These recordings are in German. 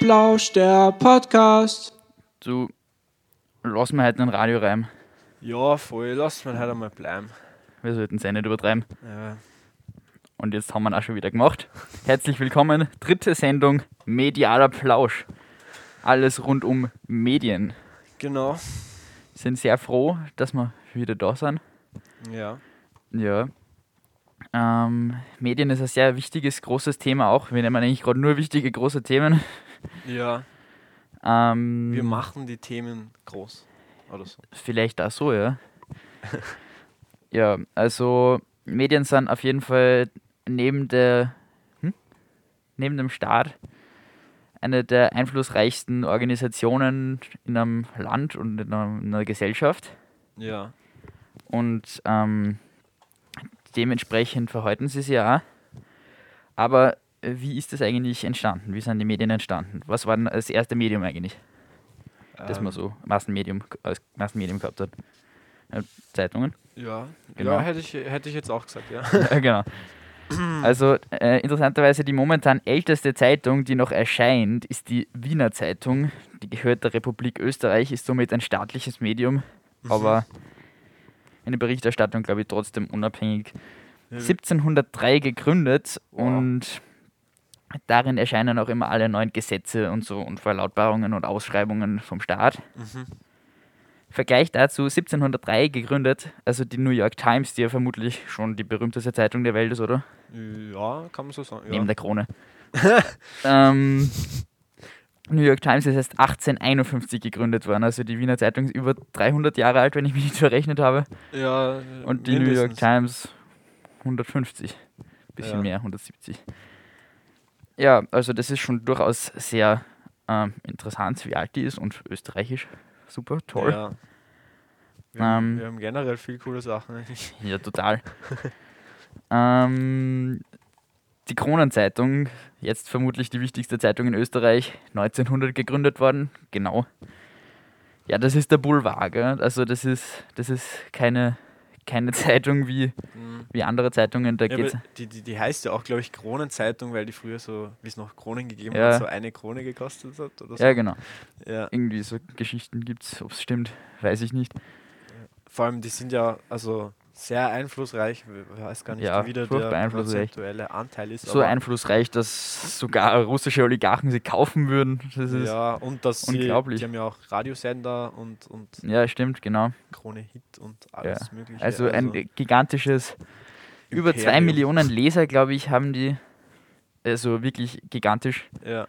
Plausch, der Podcast. Du, lass mir heute einen Radioreim. Ja, voll. Lass mal heute einmal bleiben. Wir sollten es eh nicht übertreiben. Ja. Und jetzt haben wir ihn auch schon wieder gemacht. Herzlich willkommen. Dritte Sendung Medialer Plausch. Alles rund um Medien. Genau. Sind sehr froh, dass wir wieder da sind. Ja. Ja. Ähm, Medien ist ein sehr wichtiges, großes Thema auch. Wir nehmen eigentlich gerade nur wichtige, große Themen. Ja. Ähm, Wir machen die Themen groß. Oder so. Vielleicht auch so, ja. ja, also Medien sind auf jeden Fall neben der hm? neben dem Staat eine der einflussreichsten Organisationen in einem Land und in einer, in einer Gesellschaft. Ja. Und ähm, dementsprechend verhalten sie sich ja auch. Aber wie ist das eigentlich entstanden? Wie sind die Medien entstanden? Was war denn das erste Medium eigentlich, das man Ähm, so Massenmedium, als Massenmedium gehabt hat? Äh, Zeitungen? Ja. Genau. Ja, hätte ich, hätte ich jetzt auch gesagt, ja. Genau. Also äh, interessanterweise die momentan älteste Zeitung, die noch erscheint, ist die Wiener Zeitung. Die gehört der Republik Österreich, ist somit ein staatliches Medium, aber eine Berichterstattung, glaube ich, trotzdem unabhängig. 1703 gegründet Wow. und darin erscheinen auch immer alle neuen Gesetze und so und Verlautbarungen und Ausschreibungen vom Staat. Mhm. Vergleich dazu 1703 gegründet, also die New York Times, die ja vermutlich schon die berühmteste Zeitung der Welt ist, oder? Ja, kann man so sagen. Ja. Neben der Krone. ähm, New York Times ist erst 1851 gegründet worden, also die Wiener Zeitung ist über 300 Jahre alt, wenn ich mich nicht verrechnet habe. ja, Und die New York mindestens. Times 150, bisschen Ja. mehr, 170. Ja, also das ist schon durchaus sehr ähm, interessant, wie alt die ist und österreichisch. Super, toll. Ja. Wir, haben, Ähm, wir haben generell viel coole Sachen eigentlich. Ja, total. ähm, die Kronenzeitung, jetzt vermutlich die wichtigste Zeitung in Österreich, 1900 gegründet worden, genau. Ja, das ist der Boulevard, gell? also das ist, das ist keine, keine Zeitung wie, Mhm. wie andere Zeitungen, da Ja, geht's... die, die, die heißt ja auch, glaube ich, Kronenzeitung, weil die früher so, wie es noch Kronen gegeben Ja. hat, so eine Krone gekostet hat oder so. Ja, genau. Ja. Irgendwie so Geschichten gibt's, ob es stimmt, weiß ich nicht. Vor allem, die sind ja also sehr einflussreich. Ich weiß gar nicht, Ja, wie der prozentuelle Anteil ist. So einflussreich, dass sogar russische Oligarchen sie kaufen würden. Das ist, Ja, und dass sie, unglaublich. die haben ja auch Radiosender und, und ja, stimmt, genau. Krone Hit und alles mögliche. Also ein gigantisches, über zwei Imperium. Millionen Leser, glaube ich, haben die. Also wirklich gigantisch. Ja,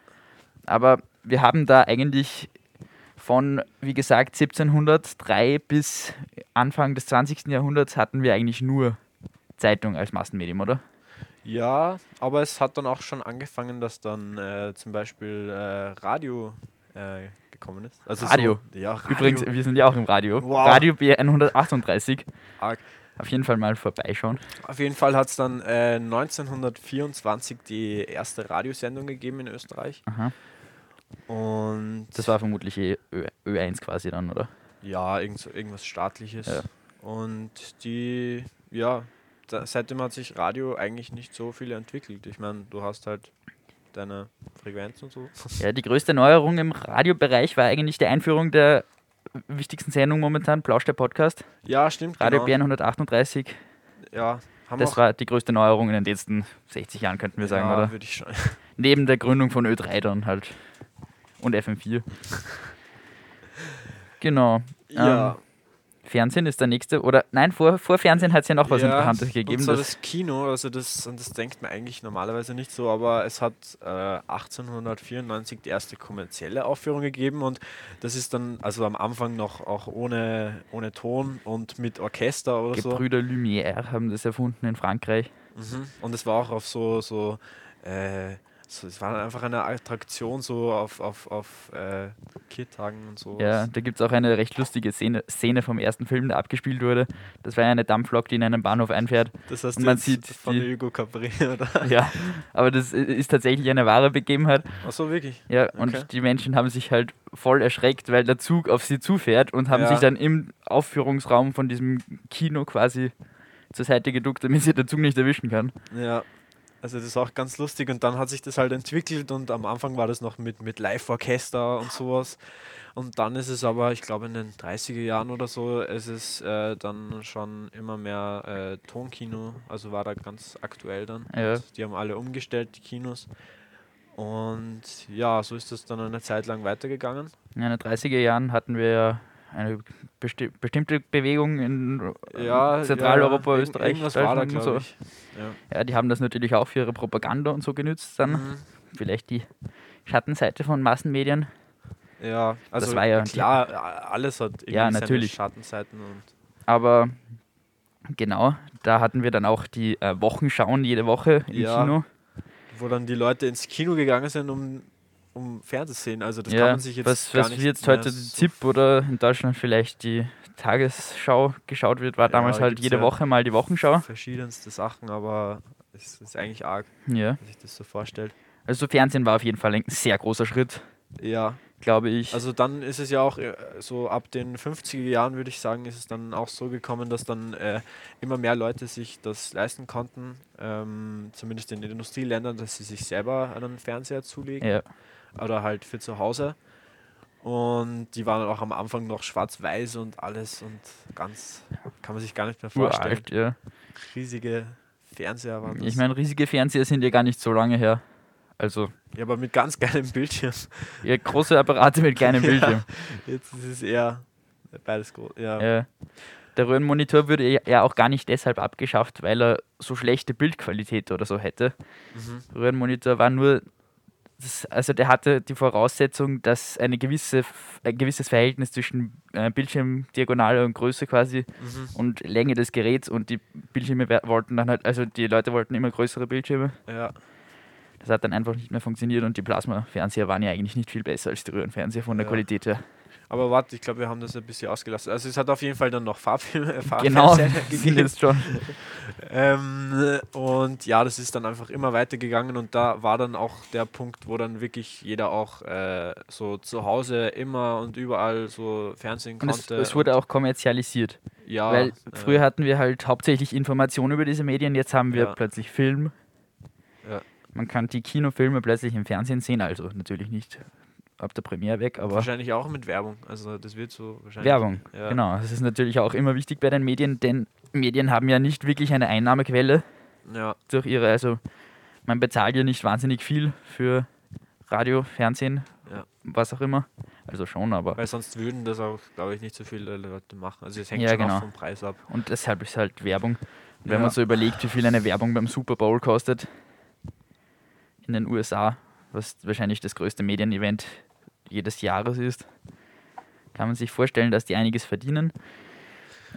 Aber wir haben da eigentlich von, wie gesagt, 1703 bis Anfang des 20. Jahrhunderts hatten wir eigentlich nur Zeitung als Massenmedium, oder? ja, aber es hat dann auch schon angefangen, dass dann äh, zum Beispiel äh, Radio äh, gekommen ist. Also Radio? So, ja, Radio. Übrigens, wir sind ja auch im Radio. Wow. Radio B138. Arg. Auf jeden Fall mal vorbeischauen. Auf jeden Fall hat es dann äh, 1924 die erste Radiosendung gegeben in Österreich. Aha. Und Das war vermutlich eh Ö Ö1 quasi dann, oder? Ja, irgend, irgendwas staatliches. Ja. Und die, ja, da, seitdem hat sich Radio eigentlich nicht so viel entwickelt. Ich meine, du hast halt deine Frequenz und so. Ja, die größte Neuerung im Radiobereich war eigentlich die Einführung der wichtigsten Sendung momentan, Plausch der Podcast. Ja, stimmt. Radio genau. B138. Ja, haben Das war die größte Neuerung in den letzten 60 Jahren, könnten wir sagen, ja, oder? würde ich schon. Neben der Gründung von Ö3 dann halt. Und FM4. Genau. Ja, Ähm, Fernsehen ist der nächste. Oder nein, vor, vor Fernsehen hat es ja noch was ja, Interessantes gegeben. Und so das, Kino, also das, und das denkt man eigentlich normalerweise nicht so, aber es hat äh, 1894 die erste kommerzielle Aufführung gegeben und das ist dann, also am Anfang noch auch ohne, ohne Ton und mit Orchester oder so. Gebrüder Lumière haben das erfunden in Frankreich. Mhm. Und es war auch auf so, so, äh, so es war einfach eine Attraktion so auf, auf, auf äh, Kirtagen und so. Ja, da gibt es auch eine recht lustige Szene, Szene vom ersten Film, der abgespielt wurde. Das war ja eine Dampflok, die in einen Bahnhof einfährt. Das heißt, Und man sieht von die- Hugo Capri, oder? Ja, aber das ist tatsächlich eine wahre Begebenheit. Achso, wirklich? Ja, Okay. und die Menschen haben sich halt voll erschreckt, weil der Zug auf sie zufährt und haben Ja. sich dann im Aufführungsraum von diesem Kino quasi zur Seite geduckt, damit sie der Zug nicht erwischen kann. Ja. Also das ist auch ganz lustig und dann hat sich das halt entwickelt und am Anfang war das noch mit, mit Live-Orchester und sowas. Und dann ist es aber, ich glaube in den 30er Jahren oder so, ist es äh, dann schon immer mehr äh, Tonkino, also war da ganz aktuell dann. Ja. Die haben alle umgestellt, die Kinos. Und ja, so ist das dann eine Zeit lang weitergegangen. In den 30er Jahren hatten wir ja eine besti bestimmte Bewegung in Ja, Zentraleuropa, ja. Österreich, Deutschland und so. ich. Ja. Ja, die haben das natürlich auch für ihre Propaganda und so genützt dann. Mhm. Vielleicht die Schattenseite von Massenmedien. Ja, also war ja die- klar, alles hat irgendwie Ja, natürlich. Schattenseiten Aber genau, da hatten wir dann auch die äh, Wochenschauen jede Woche im Ja, Kino. wo dann die Leute ins Kino gegangen sind, um, um Fernsehen. Also das ja, kann man sich jetzt was, gar was nicht jetzt heute die so ZIP oder in Deutschland vielleicht die Tagesschau geschaut wird, war damals da halt jede ja Woche mal die Wochenschau. verschiedenste Sachen, aber es ist eigentlich arg, Ja. wenn sich das so vorstellt. Also Fernsehen war auf jeden Fall ein sehr großer Schritt, Ja, glaube ich. also dann ist es ja auch äh, so ab den 50er Jahren, würde ich sagen, ist es dann auch so gekommen, dass dann äh, immer mehr Leute sich das leisten konnten, ähm, zumindest in den Industrieländern, dass sie sich selber einen Fernseher zulegen. ja. Oder halt für zu Hause. Und die waren auch am Anfang noch schwarz-weiß und alles und ganz, kann man sich gar nicht mehr vorstellen. Uralt, ja. Riesige Fernseher waren das. Ich meine, riesige Fernseher sind ja gar nicht so lange her. Also ja, aber mit ganz geilem Bildschirm. ja, große Apparate mit kleinem Bildschirm. Jetzt ist es eher beides groß. Ja. Ja. Der Röhrenmonitor würde ja- ja auch gar nicht deshalb abgeschafft, weil er so schlechte Bildqualität oder so hätte. Mhm. Röhrenmonitor war nur, das, also der hatte die Voraussetzung, dass eine gewisse, ein gewisses Verhältnis zwischen äh, Bildschirmdiagonale und Größe quasi Mhm. und Länge des Geräts und die Bildschirme wollten dann halt, also die Leute wollten immer größere Bildschirme. ja. Das hat dann einfach nicht mehr funktioniert und die Plasma-Fernseher waren ja eigentlich nicht viel besser als die Röhrenfernseher von der Ja. Qualität her. Aber warte, ich glaube, wir haben das ein bisschen ausgelassen. Also es hat auf jeden Fall dann noch Farbfilme, äh, Genau, Farbfernseher sind gegeben. schon. Ähm, und ja, das ist dann einfach immer weitergegangen und da war dann auch der Punkt, wo dann wirklich jeder auch äh, so zu Hause immer und überall so Fernsehen Und es, konnte. es wurde auch kommerzialisiert. ja, Weil äh, früher hatten wir halt hauptsächlich Informationen über diese Medien, jetzt haben wir Ja. plötzlich Film. Ja. Man kann die Kinofilme plötzlich im Fernsehen sehen, also natürlich nicht ab der Premiere weg, aber wahrscheinlich auch mit Werbung. Also das wird so wahrscheinlich. Werbung. Ja. Genau, das ist natürlich auch immer wichtig bei den Medien, denn Medien haben ja nicht wirklich eine Einnahmequelle Ja, durch ihre, also man bezahlt ja nicht wahnsinnig viel für Radio, Fernsehen, Ja. was auch immer. Also schon, aber weil sonst würden das auch, glaube ich, nicht so viele Leute machen. Also es hängt Ja, schon genau. auch vom Preis ab. Und deshalb ist halt Werbung. Und wenn Ja. man so überlegt, wie viel eine Werbung beim Super Bowl kostet in den USA, was wahrscheinlich das größte Medienevent jedes Jahres ist, kann man sich vorstellen, dass die einiges verdienen.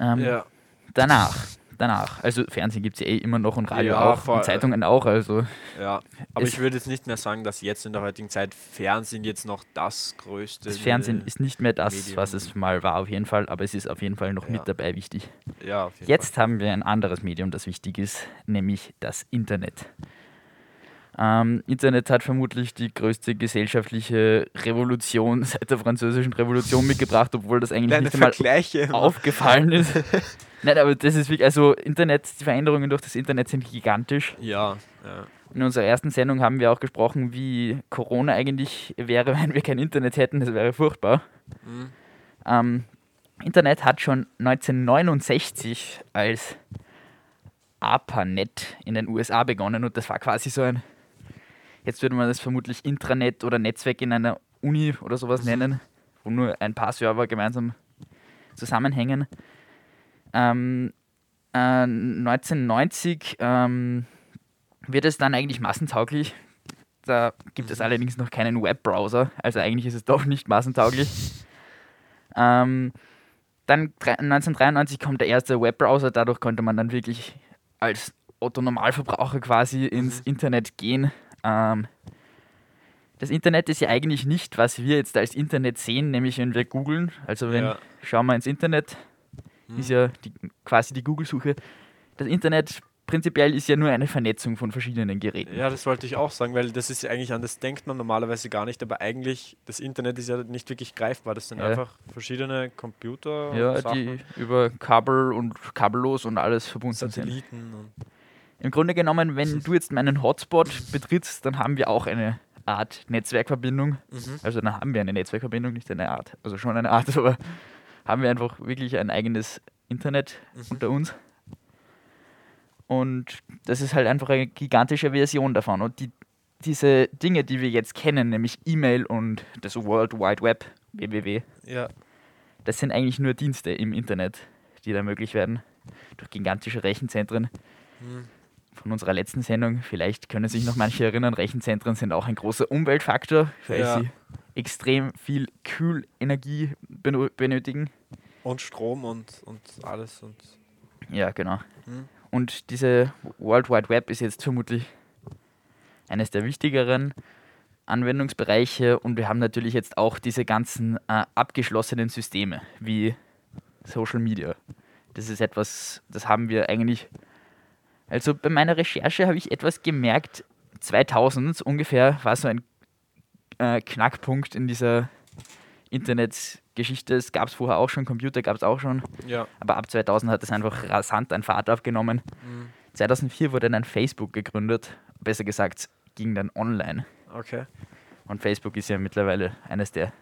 Ähm, Ja, Danach, danach, also Fernsehen gibt es ja eh immer noch und Radio Ja, auch voll. und Zeitungen auch, also ja. Aber ich würde jetzt nicht mehr sagen, dass jetzt in der heutigen Zeit Fernsehen jetzt noch das größte. das Fernsehen ist nicht mehr das, Medium. was es mal war auf jeden Fall, aber es ist auf jeden Fall noch Ja. mit dabei wichtig. Ja, Jetzt haben wir ein anderes Medium, das wichtig ist, nämlich das Internet. Ähm, Internet hat vermutlich die größte gesellschaftliche Revolution seit der Französischen Revolution mitgebracht, obwohl das eigentlich Kleine nicht einmal Vergleiche. aufgefallen ist. Nein, aber das ist wirklich, also Internet, die Veränderungen durch das Internet sind gigantisch. Ja, ja. In unserer ersten Sendung haben wir auch gesprochen, wie Corona eigentlich wäre, wenn wir kein Internet hätten. Das wäre furchtbar. Mhm. Ähm, Internet hat schon 1969 als ARPANET in den USA begonnen und das war quasi so ein, jetzt würde man das vermutlich Intranet oder Netzwerk in einer Uni oder sowas nennen, wo nur ein paar Server gemeinsam zusammenhängen. Ähm, äh, 1990 ähm, wird es dann eigentlich massentauglich. Da gibt es allerdings noch keinen Webbrowser, also eigentlich ist es doch nicht massentauglich. Ähm, dann drei- 1993 kommt der erste Webbrowser, dadurch konnte man dann wirklich als Otto Normalverbraucher quasi ins Internet gehen. Ähm, das Internet ist ja eigentlich nicht, was wir jetzt als Internet sehen, nämlich wenn wir googeln. Also wenn Ja. schauen wir ins Internet, ist ja die, quasi die Google-Suche. Das Internet prinzipiell ist ja nur eine Vernetzung von verschiedenen Geräten. Ja, das wollte ich auch sagen, weil das ist ja eigentlich an das denkt man normalerweise gar nicht, aber eigentlich das Internet ist ja nicht wirklich greifbar. Das sind Ja. einfach verschiedene Computer, Ja, die über Kabel und kabellos und alles verbunden sind. Satelliten und Im Grunde genommen, wenn du jetzt meinen Hotspot betrittst, dann haben wir auch eine Art Netzwerkverbindung. Mhm. Also dann haben wir eine Netzwerkverbindung, nicht eine Art, also schon eine Art, aber haben wir einfach wirklich ein eigenes Internet Mhm. unter uns. Und das ist halt einfach eine gigantische Version davon. Und die, diese Dinge, die wir jetzt kennen, nämlich E-Mail und das World Wide Web, www, Ja. das sind eigentlich nur Dienste im Internet, die da möglich werden. Durch gigantische Rechenzentren. Mhm. Von unserer letzten Sendung, vielleicht können sich noch manche erinnern, Rechenzentren sind auch ein großer Umweltfaktor, weil Ja. sie extrem viel Kühlenergie benötigen. Und Strom und, und alles. Und Ja, genau. Mhm. Und diese World Wide Web ist jetzt vermutlich eines der wichtigeren Anwendungsbereiche und wir haben natürlich jetzt auch diese ganzen äh, abgeschlossenen Systeme wie Social Media. Das ist etwas, das haben wir eigentlich. Also bei meiner Recherche habe ich etwas gemerkt. 2000 ungefähr war so ein äh, Knackpunkt in dieser Internetgeschichte. Es gab es vorher auch schon, Computer gab es auch schon. ja. Aber ab 2000 hat es einfach rasant an Fahrt aufgenommen. 2004 wurde dann Facebook gegründet. Besser gesagt, ging dann online. Okay. Und Facebook ist ja mittlerweile eines der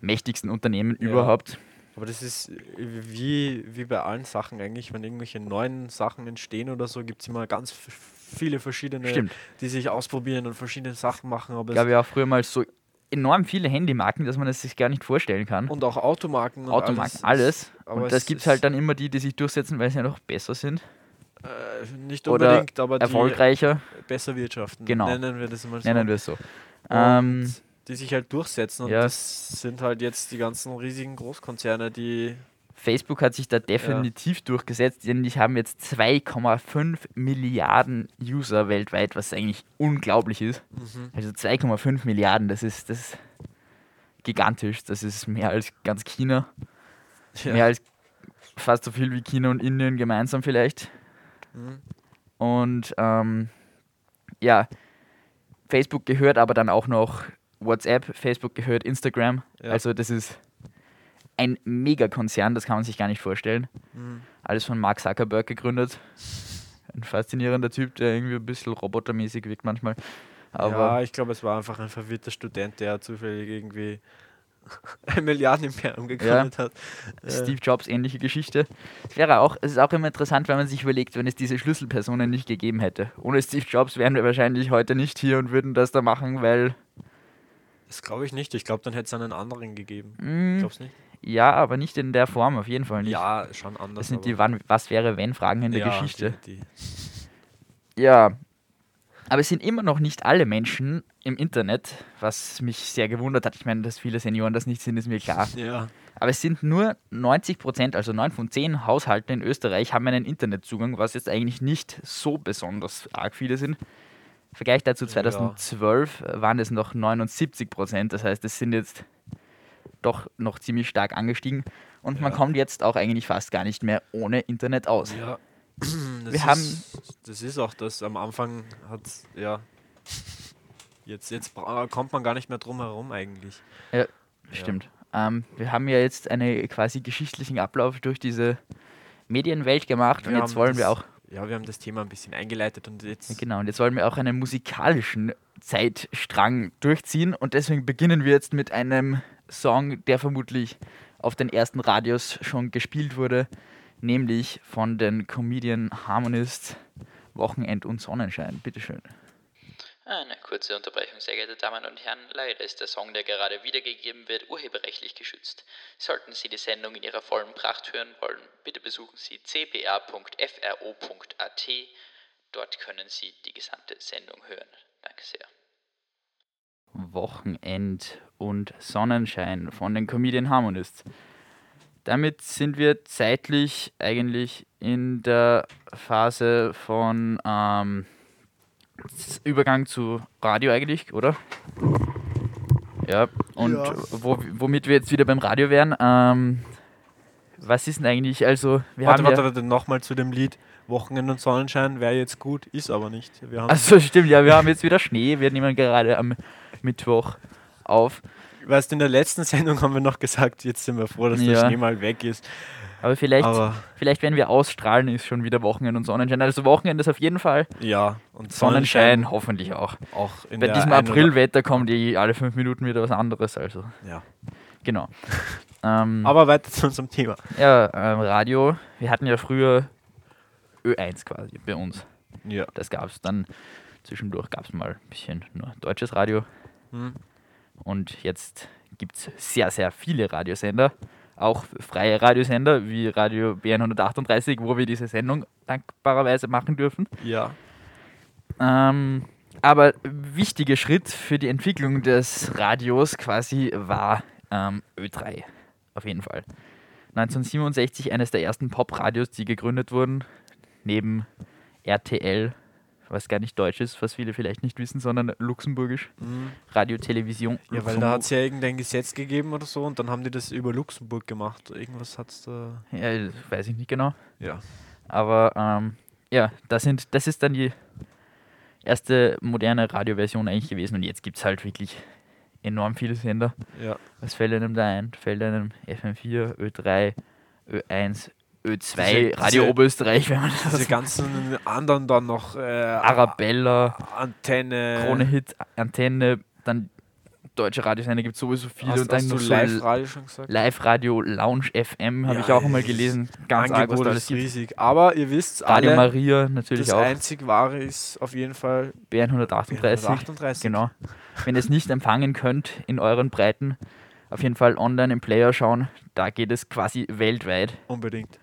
mächtigsten Unternehmen Ja. überhaupt. Aber das ist wie, wie bei allen Sachen eigentlich, wenn irgendwelche neuen Sachen entstehen oder so, gibt es immer ganz viele verschiedene, Stimmt. die sich ausprobieren und verschiedene Sachen machen. Aber Es gab ja auch früher mal so enorm viele Handymarken, dass man es sich gar nicht vorstellen kann. und auch Automarken. Und Automarken, alles. alles. aber Und das gibt es halt dann immer die, die sich durchsetzen, weil sie ja noch besser sind. Äh, nicht Oder unbedingt, aber die Erfolgreicher, besser wirtschaften. Genau. Nennen wir das mal so. nennen wir es so. Und Ähm, die sich halt durchsetzen. Und ja. das sind halt jetzt die ganzen riesigen Großkonzerne, die. Facebook hat sich da definitiv durchgesetzt, denn die haben jetzt 2,5 Milliarden User weltweit, was eigentlich unglaublich ist. Mhm. Also 2,5 Milliarden, das ist, das ist gigantisch. Das ist mehr als ganz China. Ja. Mehr als fast so viel wie China und Indien gemeinsam vielleicht. Mhm. Und ähm, ja, Facebook gehört aber dann auch noch WhatsApp, Facebook gehört Instagram. Ja. Also das ist ein Megakonzern, das kann man sich gar nicht vorstellen. Mhm. Alles von Mark Zuckerberg gegründet. Ein faszinierender Typ, der irgendwie ein bisschen robotermäßig wirkt manchmal. Aber ja, ich glaube, es war einfach ein verwirrter Student, der zufällig irgendwie ein Milliardenimperium gegründet hat. Äh, Steve Jobs ähnliche Geschichte. Es wäre auch, es ist auch immer interessant, wenn man sich überlegt, wenn es diese Schlüsselpersonen nicht gegeben hätte. Ohne Steve Jobs wären wir wahrscheinlich heute nicht hier und würden das da machen, weil Das glaube ich nicht. Ich glaube, dann hätte es einen anderen gegeben. mh, Glaubst nicht? ja, aber nicht in der Form, auf jeden Fall nicht. Ja, schon anders. das sind die Wann, Was wäre wenn Fragen in der ja, Geschichte. Die, die, Ja, aber es sind immer noch nicht alle Menschen im Internet, was mich sehr gewundert hat. Ich meine, dass viele Senioren das nicht sind, ist mir klar. ja. Aber es sind nur 90 Prozent, also 9 von 10 Haushalten in Österreich haben einen Internetzugang, was jetzt eigentlich nicht so besonders arg viele sind. Vergleich dazu Ja. 2012 waren es noch 79 Prozent. Das heißt, es sind jetzt doch noch ziemlich stark angestiegen. Und man Ja. kommt jetzt auch eigentlich fast gar nicht mehr ohne Internet aus. ja. Das Wir haben- ist, Das ist auch das. Am Anfang hat ja. Jetzt, jetzt kommt man gar nicht mehr drum herum eigentlich. Ja. Stimmt. Ähm, wir haben ja jetzt einen quasi geschichtlichen Ablauf durch diese Medienwelt gemacht und Wir jetzt haben wollen wir auch Ja, wir haben das Thema ein bisschen eingeleitet und jetzt. Genau, und jetzt wollen wir auch einen musikalischen Zeitstrang durchziehen und deswegen beginnen wir jetzt mit einem Song, der vermutlich auf den ersten Radios schon gespielt wurde, nämlich von den Comedian Harmonists Wochenend und Sonnenschein. Bitteschön. Eine kurze Unterbrechung, sehr geehrte Damen und Herren. Leider ist der Song, der gerade wiedergegeben wird, urheberrechtlich geschützt. Sollten Sie die Sendung in ihrer vollen Pracht hören wollen, bitte besuchen Sie cba.fro.at. Dort können Sie die gesamte Sendung hören. Danke sehr. Wochenend und Sonnenschein von den Comedian Harmonists. Damit sind wir zeitlich eigentlich in der Phase von ähm, Übergang zu Radio eigentlich, oder? Ja, und Ja. Wo, womit wir jetzt wieder beim Radio wären, ähm, was ist denn eigentlich, also wir warte, haben warte, ja, warte, nochmal zu dem Lied. Wochenende und Sonnenschein wäre jetzt gut, ist aber nicht. Wir haben, also stimmt, ja, wir haben jetzt wieder Schnee, wir nehmen gerade am Mittwoch auf. weißt, in der letzten Sendung haben wir noch gesagt, jetzt sind wir froh, dass Ja. der Schnee mal weg ist. Aber vielleicht, Aber vielleicht, wenn wir ausstrahlen, ist schon wieder Wochenende und Sonnenschein. Also Wochenende ist auf jeden Fall. ja, und Sonnenschein hoffentlich auch. auch in Bei diesem Aprilwetter kommt eh alle fünf Minuten wieder was anderes. Also, Ja. genau. ähm, Aber weiter zu unserem Thema. ja, ähm, Radio. Wir hatten ja früher Ö1 quasi bei uns. Ja. Das gab es dann. Zwischendurch gab es mal ein bisschen nur deutsches Radio. Hm. Und jetzt gibt es sehr, sehr viele Radiosender. Auch freie Radiosender wie Radio BN 138, wo wir diese Sendung dankbarerweise machen dürfen. Ja. Ähm, aber wichtiger Schritt für die Entwicklung des Radios quasi war ähm, Ö3. Auf jeden Fall. 1967 eines der ersten Pop-Radios, die gegründet wurden, neben RTL, was gar nicht deutsch ist, was viele vielleicht nicht wissen, sondern luxemburgisch. Mhm. Radio Television. Ja, weil da hat es ja irgendein Gesetz gegeben oder so und dann haben die das über Luxemburg gemacht. Irgendwas hat es da. Ja, weiß ich nicht genau. Ja. Aber ähm, ja, das, sind, das ist dann die erste moderne Radioversion eigentlich gewesen. Und jetzt gibt es halt wirklich enorm viele Sender. Ja. Was fällt einem da ein? Fällt einem FM4, Ö3, Ö1, Ö2, Diese- Radio Oberösterreich, wenn man das Diese ganzen anderen dann noch. Äh, Arabella, Antenne. Krone Hit, Antenne, dann deutsche Radiosender gibt es sowieso viele. Hast, und dann noch Live-Radio schon gesagt? Live-Radio, Lounge FM, habe Ja, ich auch einmal das gelesen. Ganz arg, was da alles gibt. riesig. Aber ihr wisst Radio alle, Maria natürlich das auch. einzig wahre ist auf jeden Fall BN 138. 138. Genau. Wenn ihr es nicht empfangen könnt in euren Breiten, auf jeden Fall online im Player schauen. Da geht es quasi weltweit. Unbedingt.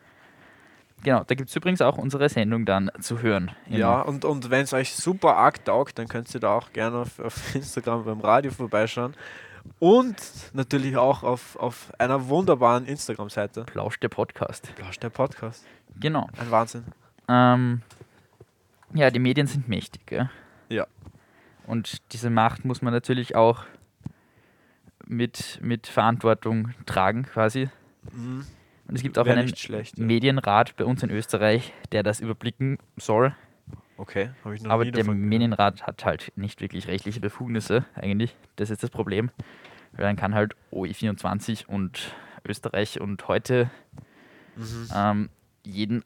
Genau, da gibt es übrigens auch unsere Sendung dann zu hören. Immer. Ja, und, und wenn es euch super arg taugt, dann könnt ihr da auch gerne auf, auf Instagram beim Radio vorbeischauen. Und natürlich auch auf, auf einer wunderbaren Instagram-Seite. Plausch der Podcast. Plausch der Podcast. Genau. Ein Wahnsinn. Ähm, ja, die Medien sind mächtig. Gell? Ja. Und diese Macht muss man natürlich auch mit, mit Verantwortung tragen, quasi. Mhm. Und es gibt auch Wär einen schlecht. Ja. Medienrat bei uns in Österreich, der das überblicken soll. Okay, habe ich noch Aber nie der davon. Medienrat hat halt nicht wirklich rechtliche Befugnisse, eigentlich. Das ist das Problem. Weil dann kann halt OE24 und Österreich und heute Mhm. ähm, jeden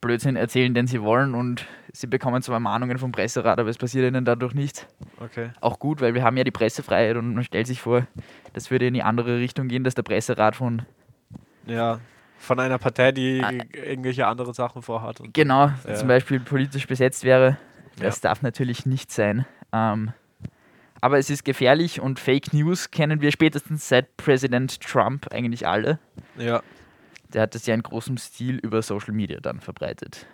Blödsinn erzählen, den sie wollen und sie bekommen zwar Mahnungen vom Presserat, aber es passiert ihnen dadurch nichts. Okay. Auch gut, weil wir haben ja die Pressefreiheit und man stellt sich vor, das würde in die andere Richtung gehen, dass der Presserat von Ja, von einer Partei, die Ah. irgendwelche andere Sachen vorhat. Genau Ja. zum Beispiel politisch besetzt wäre. Das Ja. darf natürlich nicht sein. Ähm, aber es ist gefährlich und Fake News kennen wir spätestens seit Präsident Trump eigentlich alle. ja, Der hat das ja in großem Stil über Social Media dann verbreitet.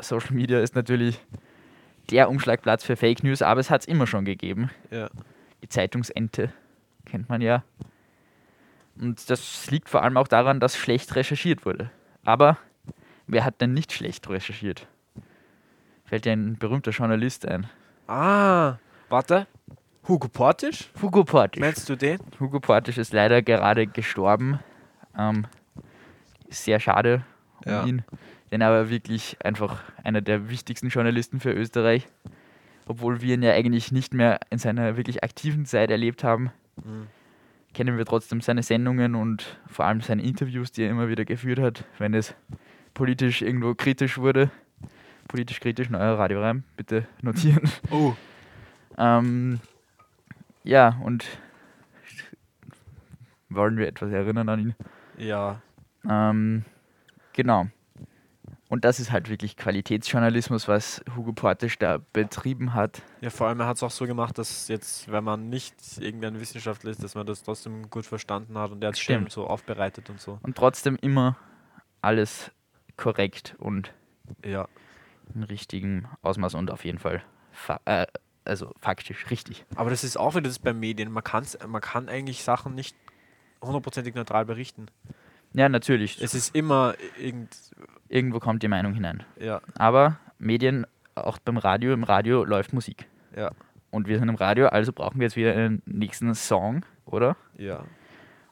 Social Media ist natürlich der Umschlagplatz für Fake News, aber es hat es immer schon gegeben. ja. Die Zeitungsente kennt man ja. Und das liegt vor allem auch daran, dass schlecht recherchiert wurde. Aber wer hat denn nicht schlecht recherchiert? Fällt dir ein berühmter Journalist ein. Ah, warte. Hugo Portisch? Hugo Portisch. Meinst du den? Hugo Portisch ist leider gerade gestorben. Ähm, sehr schade um Ja. ihn. Denn er war wirklich einfach einer der wichtigsten Journalisten für Österreich. Obwohl wir ihn ja eigentlich nicht mehr in seiner wirklich aktiven Zeit erlebt haben, Mhm. Kennen wir trotzdem seine Sendungen und vor allem seine Interviews, die er immer wieder geführt hat, wenn es politisch irgendwo kritisch wurde. Politisch kritisch, neuer Radioreim, bitte notieren. Oh. Ähm, ja, und wollen wir etwas erinnern an ihn? Ja, Ähm, genau. Und das ist halt wirklich Qualitätsjournalismus, was Hugo Portisch da betrieben hat. Ja, vor allem er hat es auch so gemacht, dass jetzt, wenn man nicht irgendein Wissenschaftler ist, dass man das trotzdem gut verstanden hat und er hat es so aufbereitet und so. Und trotzdem immer alles korrekt und Ja, in richtigem Ausmaß und auf jeden Fall fa äh, also faktisch richtig. aber das ist auch wieder das bei Medien. Man, kann's, man kann eigentlich Sachen nicht hundertprozentig neutral berichten. Ja, natürlich. Es ist immer irgend. Irgendwo kommt die Meinung hinein. Ja, Aber Medien, auch beim Radio, im Radio läuft Musik. ja, Und wir sind im Radio, also brauchen wir jetzt wieder einen nächsten Song, oder? ja.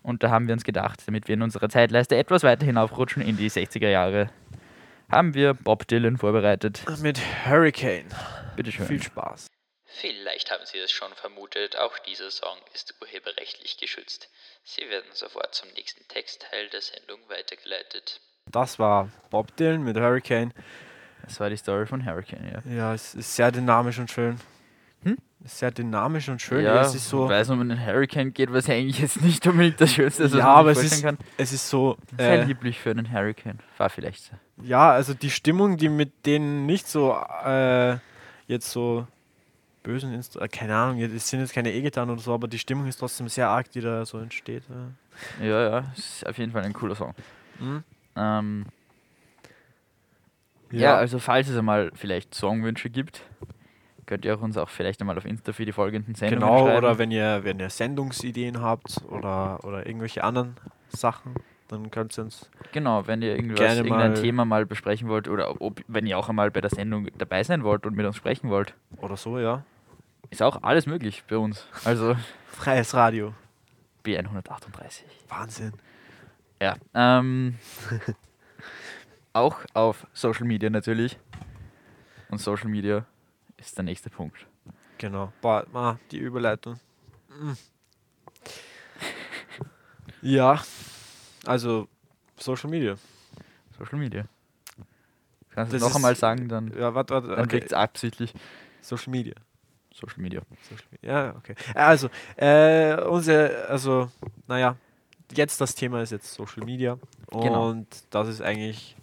Und da haben wir uns gedacht, damit wir in unserer Zeitleiste etwas weiter hinaufrutschen in die 60er Jahre, haben wir Bob Dylan vorbereitet. Mit Hurricane. Bitte schön. Viel Spaß. Vielleicht haben Sie es schon vermutet, auch dieser Song ist urheberrechtlich geschützt. Sie werden sofort zum nächsten Textteil der Sendung weitergeleitet. Das war Bob Dylan mit Hurricane. Das war die Story von Hurricane, ja. Ja, es ist sehr dynamisch und schön. Hm? Sehr dynamisch und schön. ja, es ist so, weil es um einen Hurricane geht, was eigentlich jetzt nicht unbedingt das Schönste ist, Ja, aber es ist- kann. es ist so, Sehr äh, lieblich für einen Hurricane. War vielleicht so. ja, also die Stimmung, die mit denen nicht so äh, jetzt so bösen Instru äh, keine Ahnung, es sind jetzt keine E-Gitarren oder so, aber die Stimmung ist trotzdem sehr arg, die da so entsteht. Ja. Ja, ja, ist auf jeden Fall ein cooler Song. Mhm. Ähm, ja. also falls es einmal vielleicht Songwünsche gibt, könnt ihr auch uns auch vielleicht einmal auf Insta für die folgenden Sendungen Genau, schreiben. oder wenn ihr, wenn ihr Sendungsideen habt oder, oder irgendwelche anderen Sachen, dann könnt ihr uns. Genau, wenn ihr irgendwas, Gerne irgendein mal- Thema mal besprechen wollt oder ob, wenn ihr auch einmal bei der Sendung dabei sein wollt und mit uns sprechen wollt, Oder so, ja. ist auch alles möglich bei uns. Also Freies Radio. B138. Wahnsinn. Ja, ähm, auch auf Social Media natürlich. Und Social Media ist der nächste Punkt. Genau. Boah, ah, die Überleitung. Mm. Ja, also Social Media. Social Media. Kannst du Das noch ist- einmal sagen, dann, Ja, warte, warte. dann Okay. kriegt es absichtlich. Social Media. Social Media. Social Media. Ja, okay. Also, äh, unsere, also, naja, jetzt das Thema ist jetzt Social Media. Und Genau. das ist eigentlich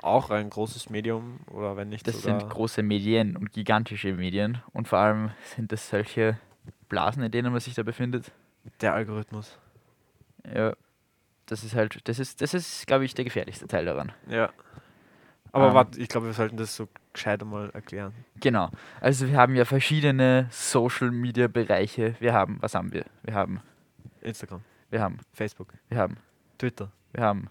auch ein großes Medium, oder wenn nicht Das sind große Medien und gigantische Medien. Und vor allem sind das solche Blasen, in denen man sich da befindet. der Algorithmus. Ja, das ist halt, das ist, das ist, glaube ich, der gefährlichste Teil daran. Ja. Aber Ähm. warte, ich glaube, wir sollten das so gescheit mal erklären. Genau. Also wir haben ja verschiedene Social Media Bereiche. Wir haben, was haben wir? Wir haben, Instagram, wir haben, Facebook, wir haben, Twitter, wir haben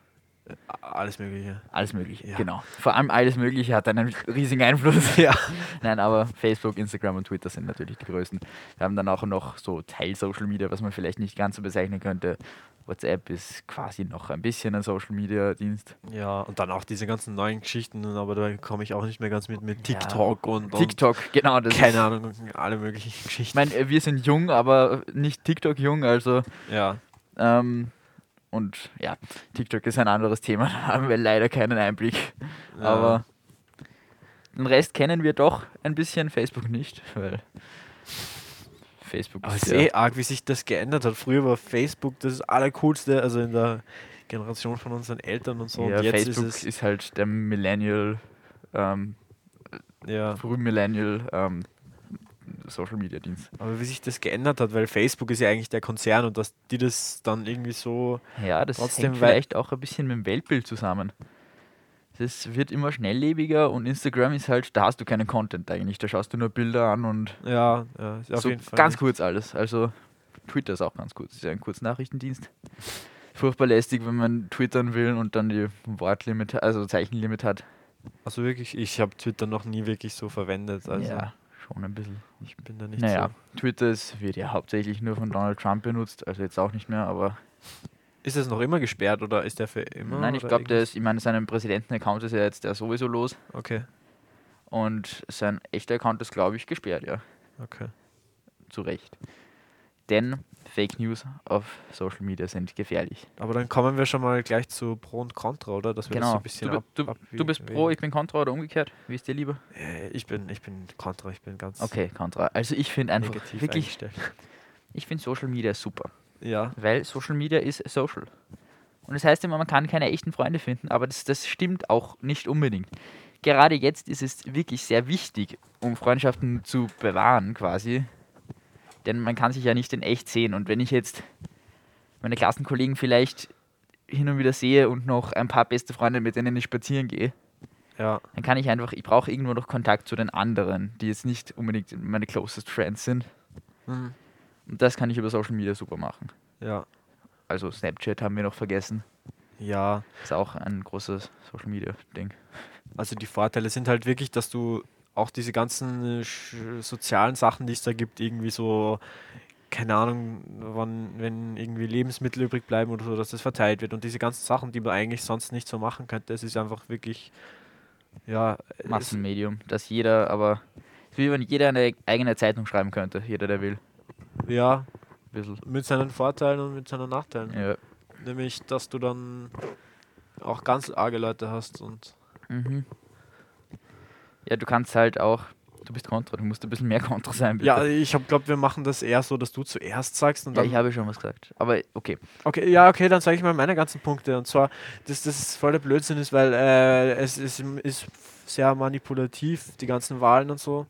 a- alles Mögliche. alles Mögliche. Ja. Genau. Vor allem alles Mögliche hat einen riesigen Einfluss. Ja. Nein, aber Facebook, Instagram und Twitter sind natürlich die größten. Wir haben dann auch noch so Teil-Social Media, was man vielleicht nicht ganz so bezeichnen könnte. WhatsApp ist quasi noch ein bisschen ein Social Media Dienst. Ja, und dann auch diese ganzen neuen Geschichten, aber da komme ich auch nicht mehr ganz mit, mit Ja. TikTok und, und TikTok, genau. Das keine Ahnung, alle möglichen Ich Geschichten. meine, äh, wir sind jung, aber nicht TikTok jung, also ja, ähm, und ja, TikTok ist ein anderes Thema, da haben wir leider keinen Einblick. ja. Aber den Rest kennen wir doch ein bisschen, Facebook nicht, weil Facebook Aber ist ja, eh arg, wie sich das geändert hat. Früher war Facebook das Allercoolste, also in der Generation von unseren Eltern und so. ja, und jetzt Facebook ist ist, halt der Millennial, ähm, Ja, Früh-Millennial ähm, Social Media Dienst. aber wie sich das geändert hat, weil Facebook ist ja eigentlich der Konzern und dass die das dann irgendwie so. Ja, das Trotzdem, hängt vielleicht auch ein bisschen mit dem Weltbild zusammen. Das wird immer schnelllebiger und Instagram ist halt, da hast du keinen Content eigentlich, da schaust du nur Bilder an und Ja, ja ist auf so jeden Fall. ganz nicht- kurz alles. Also Twitter ist auch ganz kurz, ist ja ein Kurznachrichtendienst. Furchtbar lästig, wenn man twittern will und dann die Wortlimit, also Zeichenlimit hat. Also wirklich, ich habe Twitter noch nie wirklich so verwendet. Also ja, schon ein bisschen. ich bin da nicht Naja, so. Twitter ist, wird ja hauptsächlich nur von Donald Trump benutzt, also jetzt auch nicht mehr, aber Ist es noch immer gesperrt oder ist der für immer? nein, ich glaube, der ist, ich meine, seinem Präsidenten-Account ist ja jetzt der sowieso los Okay, und sein echter Account ist, glaube ich, gesperrt, ja, okay. zu Recht. Denn Fake News auf Social Media sind gefährlich. Aber dann kommen wir schon mal gleich zu Pro und Contra, oder? Dass wir das so Genau. ein bisschen Du, ab, du, ab- du bist pro, ich bin kontra oder umgekehrt? Wie ist dir lieber? Äh, ich bin, ich bin Contra, ich bin ganz Okay, kontra. Also ich finde einfach wirklich, ich finde Social Media super, Ja, weil Social Media ist social. Und das heißt immer, man kann keine echten Freunde finden, aber das, das stimmt auch nicht unbedingt. Gerade jetzt ist es wirklich sehr wichtig, um Freundschaften zu bewahren quasi. Denn man kann sich ja nicht in echt sehen. Und wenn ich jetzt meine Klassenkollegen vielleicht hin und wieder sehe und noch ein paar beste Freunde, mit denen ich spazieren gehe, ja, dann kann ich einfach, ich brauche irgendwo noch Kontakt zu den anderen, die jetzt nicht unbedingt meine closest friends sind. mhm. Und das kann ich über Social Media super machen. ja, Also Snapchat haben wir noch vergessen. ja. Ist auch ein großes Social Media Ding. Also die Vorteile sind halt wirklich, dass du auch diese ganzen äh, sozialen Sachen, die es da gibt, irgendwie so, keine Ahnung, wann, wenn irgendwie Lebensmittel übrig bleiben oder so, dass das verteilt wird und diese ganzen Sachen, die man eigentlich sonst nicht so machen könnte, es ist einfach wirklich, ja, Massenmedium, dass jeder, aber Wie wenn jeder eine eigene Zeitung schreiben könnte, jeder, der will. Ja, Ein bisschen. mit seinen Vorteilen und mit seinen Nachteilen. Ja. Nämlich, dass du dann auch ganz arge Leute hast und Mhm. Ja, du kannst halt auch. Du bist Kontra, du musst ein bisschen mehr Kontra sein, bitte. ja, ich glaube, wir machen das eher so, dass du zuerst sagst und Ja, dann ich habe schon was gesagt. Aber okay. Okay, ja, okay, dann sage ich mal meine ganzen Punkte. Und zwar, dass das voll der Blödsinn ist, weil äh, es ist, ist sehr manipulativ, die ganzen Wahlen und so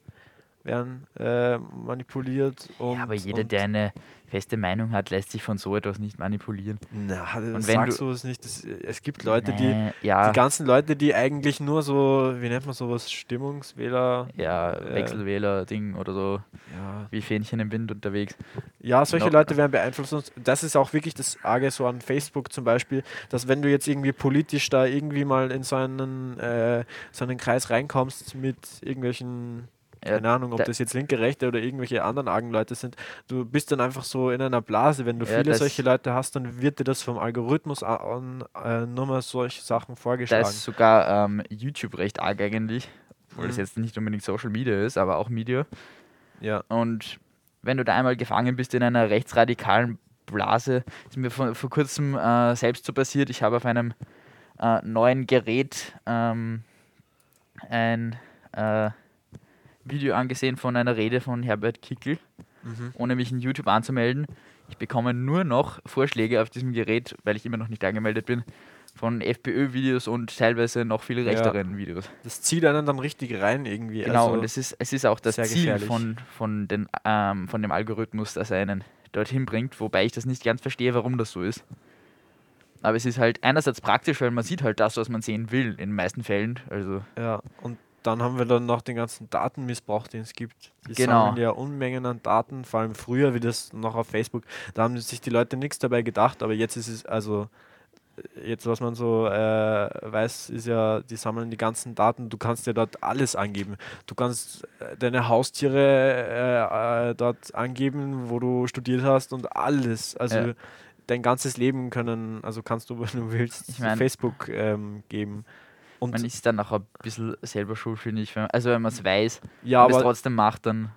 werden äh, manipuliert. Und, ja, aber jeder, und, der eine feste Meinung hat, lässt sich von so etwas nicht manipulieren. Na, das wenn sagst du- es nicht. Das, es gibt Leute, die. Nee, ja, Die ganzen Leute, die eigentlich nur so, wie nennt man sowas, Stimmungswähler. ja, äh, Wechselwähler-Ding oder so, Ja, wie Fähnchen im Wind unterwegs. Ja, solche No. Leute werden beeinflusst. Und das ist auch wirklich das Arge so an Facebook zum Beispiel, dass wenn du jetzt irgendwie politisch da irgendwie mal in so einen, äh, so einen Kreis reinkommst mit irgendwelchen, keine Ahnung, ob da- das jetzt linke, rechte oder irgendwelche anderen argen Leute sind, du bist dann einfach so in einer Blase. Wenn du Ja, viele das- solche Leute hast, dann wird dir das vom Algorithmus an, äh, nur mal solche Sachen Da vorgeschlagen. ist sogar ähm, YouTube recht arg eigentlich, obwohl das Mhm. jetzt nicht unbedingt Social Media ist, aber auch Media. Ja. Und wenn du da einmal gefangen bist in einer rechtsradikalen Blase, ist mir vor, vor kurzem äh, selbst so passiert. Ich habe auf einem äh, neuen Gerät ähm, ein äh, Video angesehen von einer Rede von Herbert Kickel, Mhm. ohne mich in YouTube anzumelden. Ich bekomme nur noch Vorschläge auf diesem Gerät, weil ich immer noch nicht angemeldet bin, von FPÖ-Videos und teilweise noch viel Ja. rechteren Videos. Das zieht einen dann richtig rein irgendwie. Genau, also, und es ist, es ist auch das Ziel gefährlich. von, von, den, ähm, von dem Algorithmus, dass er einen dorthin bringt, wobei ich das nicht ganz verstehe, warum das so ist. Aber es ist halt einerseits praktisch, weil man sieht halt das, was man sehen will, in den meisten Fällen. Also, Ja, und dann haben wir dann noch den ganzen Datenmissbrauch, den es gibt. Die Genau. sammeln ja Unmengen an Daten, vor allem früher, wie das noch auf Facebook. Da haben sich die Leute nichts dabei gedacht, aber jetzt ist es, also jetzt, was man so äh, weiß, ist ja, die sammeln die ganzen Daten, du kannst ja dort alles angeben. Du kannst äh, deine Haustiere äh, äh, dort angeben, wo du studiert hast und alles. Also Ja. dein ganzes Leben können, also kannst du, wenn du willst, Ich mein- Facebook ähm, geben. Und man ist dann auch ein bisschen selber schuld, finde ich. Also, wenn man es weiß ja, und es trotzdem macht, dann.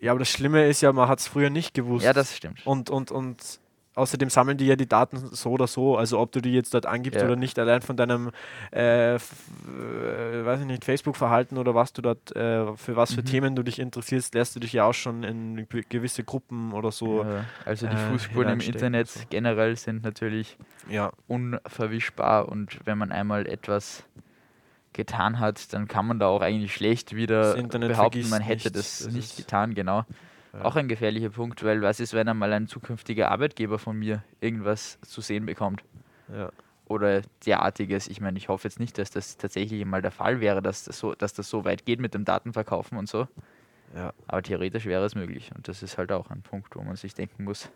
Ja, aber das Schlimme ist ja, man hat es früher nicht gewusst. Ja, das stimmt. und, und, und außerdem sammeln die ja die Daten so oder so. Also ob du die jetzt dort angibst Ja. oder nicht, allein von deinem äh, äh, weiß ich nicht, Facebook-Verhalten oder was du dort, äh, für was für Mhm. Themen du dich interessierst, lässt du dich ja auch schon in ge- gewisse Gruppen oder so. Ja, also, die äh, Fußspuren im hineinstecken Internet so. generell sind natürlich Ja, unverwischbar und wenn man einmal etwas getan hat, dann kann man da auch eigentlich schlecht wieder behaupten, man hätte nicht. das, nicht getan, genau. Ja. Auch ein gefährlicher Punkt, weil was ist, wenn einmal ein zukünftiger Arbeitgeber von mir irgendwas zu sehen bekommt ja. oder derartiges. Ich meine, ich hoffe jetzt nicht, dass das tatsächlich mal der Fall wäre, dass das so, dass das so weit geht mit dem Datenverkaufen und so. ja. Aber theoretisch wäre es möglich und das ist halt auch ein Punkt, wo man sich denken muss.